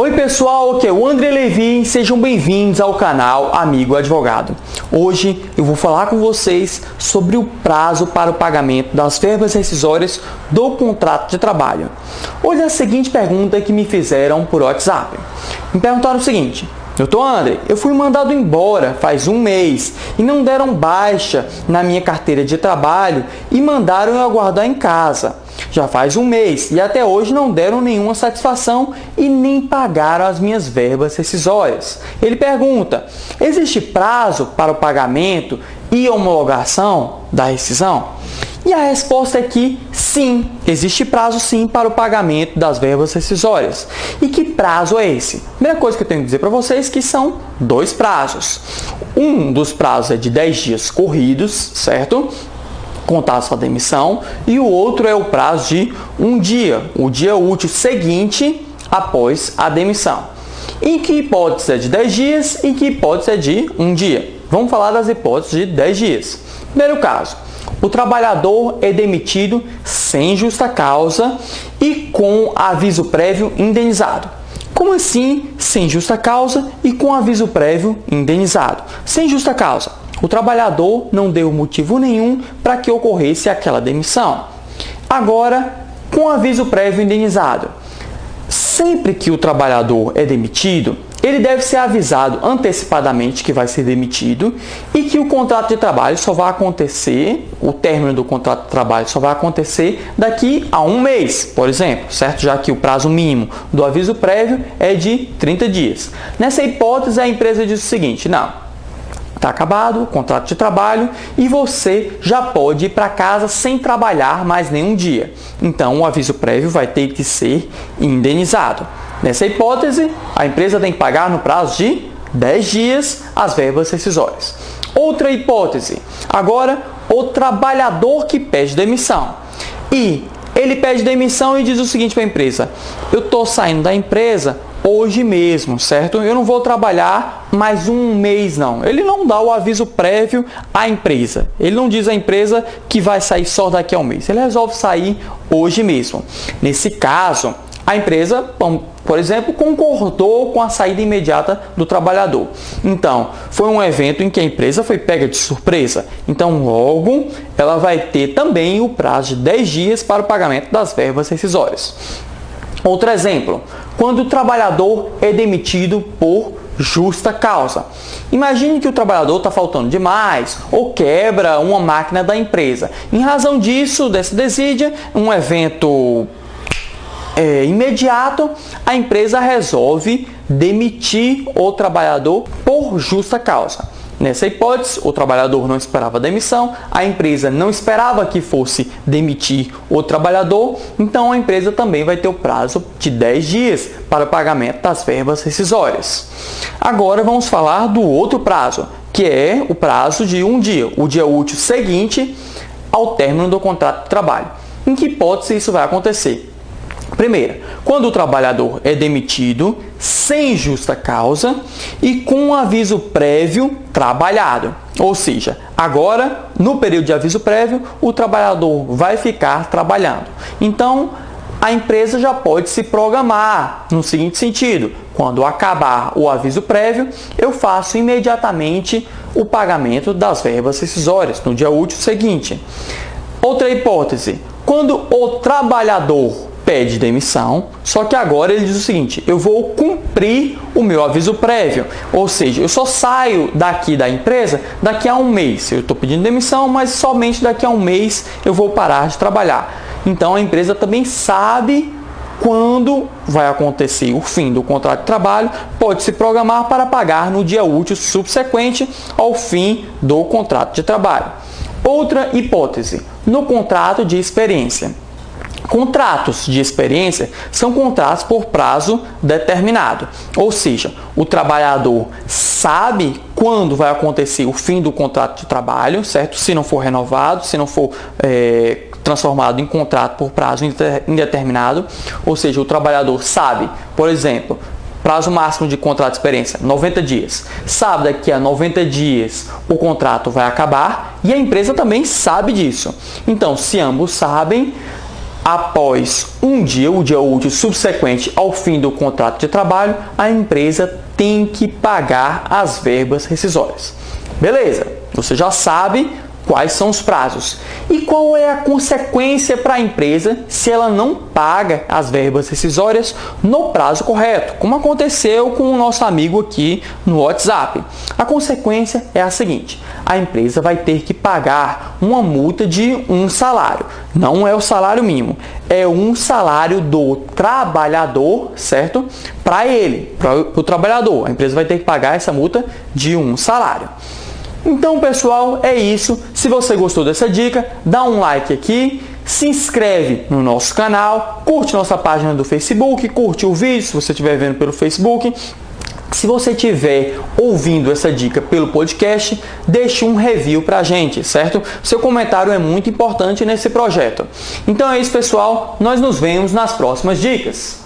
Oi pessoal, aqui é o André Levi, sejam bem-vindos ao canal Amigo Advogado. Hoje eu vou falar com vocês sobre o prazo para o pagamento das verbas rescisórias do contrato de trabalho. Olha a seguinte pergunta que me fizeram por WhatsApp. Me perguntaram o seguinte, Doutor André, eu fui mandado embora faz um mês e não deram baixa na minha carteira de trabalho e mandaram eu aguardar em casa. Já faz um mês e até hoje não deram nenhuma satisfação e nem pagaram as minhas verbas rescisórias. Ele pergunta: existe prazo para o pagamento e homologação da rescisão? E a resposta é que sim, existe prazo sim para o pagamento das verbas rescisórias. E que prazo é esse? Primeira coisa que eu tenho que dizer para vocês é que são dois prazos. Um dos prazos é de 10 dias corridos, certo? Contados com a demissão, e o outro é o prazo de um dia, o dia útil seguinte após a demissão. Em que hipótese é de 10 dias e que hipótese é de um dia? Vamos falar das hipóteses de 10 dias. Primeiro caso, o trabalhador é demitido sem justa causa e com aviso prévio indenizado. Como assim sem justa causa e com aviso prévio indenizado? Sem justa causa, o trabalhador não deu motivo nenhum para que ocorresse aquela demissão. Agora, com aviso prévio indenizado. Sempre que o trabalhador é demitido, ele deve ser avisado antecipadamente que vai ser demitido e que o contrato de trabalho só vai acontecer, o término do contrato de trabalho só vai acontecer daqui a um mês, por exemplo, certo? Já que o prazo mínimo do aviso prévio é de 30 dias. Nessa hipótese, a empresa diz o seguinte, não, Está acabado o contrato de trabalho e você já pode ir para casa sem trabalhar mais nenhum dia. Então, o aviso prévio vai ter que ser indenizado. Nessa hipótese, a empresa tem que pagar no prazo de 10 dias as verbas rescisórias. Outra hipótese, agora o trabalhador que pede demissão. E ele pede demissão e diz o seguinte para a empresa: Eu estou saindo da empresa hoje mesmo, certo? Eu não vou trabalhar mais um mês, não. Ele não dá o aviso prévio à empresa. Ele não diz à empresa que vai sair só daqui a um mês. Ele resolve sair hoje mesmo. Nesse caso, a empresa, por exemplo, concordou com a saída imediata do trabalhador. Então, foi um evento em que a empresa foi pega de surpresa. Então, logo, ela vai ter também o prazo de 10 dias para o pagamento das verbas rescisórias. Outro exemplo, quando o trabalhador é demitido por justa causa. Imagine que o trabalhador está faltando demais ou quebra uma máquina da empresa. Em razão disso, dessa desídia, um evento é, imediato, a empresa resolve demitir o trabalhador por justa causa. Nessa hipótese, o trabalhador não esperava demissão, a empresa não esperava que fosse demitir o trabalhador, então a empresa também vai ter o prazo de 10 dias para o pagamento das verbas rescisórias. Agora vamos falar do outro prazo, que é o prazo de um dia, o dia útil seguinte ao término do contrato de trabalho. Em que hipótese isso vai acontecer? Primeira, quando o trabalhador é demitido sem justa causa e com um aviso prévio trabalhado. Ou seja, agora, no período de aviso prévio, o trabalhador vai ficar trabalhando. Então, a empresa já pode se programar no seguinte sentido: quando acabar o aviso prévio, eu faço imediatamente o pagamento das verbas rescisórias no dia útil seguinte. Outra hipótese: quando o trabalhador pede demissão, só que agora ele diz o seguinte: eu vou cumprir o meu aviso prévio, ou seja, eu só saio daqui da empresa daqui a um mês. Eu estou pedindo demissão, mas somente daqui a um mês eu vou parar de trabalhar. Então a empresa também sabe quando vai acontecer o fim do contrato de trabalho, pode se programar para pagar no dia útil subsequente ao fim do contrato de trabalho. Outra hipótese, no contrato de experiência. Contratos de experiência são contratos por prazo determinado, ou seja, o trabalhador sabe quando vai acontecer o fim do contrato de trabalho, certo? Se não for renovado, se não for é, transformado em contrato por prazo indeterminado, ou seja, o trabalhador sabe, por exemplo, prazo máximo de contrato de experiência, 90 dias. Sabe daqui a 90 dias o contrato vai acabar e a empresa também sabe disso. Então, se ambos sabem, após um dia, o dia útil subsequente ao fim do contrato de trabalho, a empresa tem que pagar as verbas rescisórias. Beleza, você já sabe quais são os prazos e qual é a consequência para a empresa se ela não paga as verbas rescisórias no prazo correto, como aconteceu com o nosso amigo aqui no WhatsApp. A consequência é a seguinte: a empresa vai ter que pagar uma multa de um salário. Não é o salário mínimo, é um salário do trabalhador, certo? Para ele, para o trabalhador. A empresa vai ter que pagar essa multa de um salário. Então, pessoal, é isso. Se você gostou dessa dica, dá um like aqui, se inscreve no nosso canal, curte nossa página do Facebook, curte o vídeo se você estiver vendo pelo Facebook. Se você estiver ouvindo essa dica pelo podcast, deixe um review para gente, certo? Seu comentário é muito importante nesse projeto. Então é isso, pessoal. Nós nos vemos nas próximas dicas.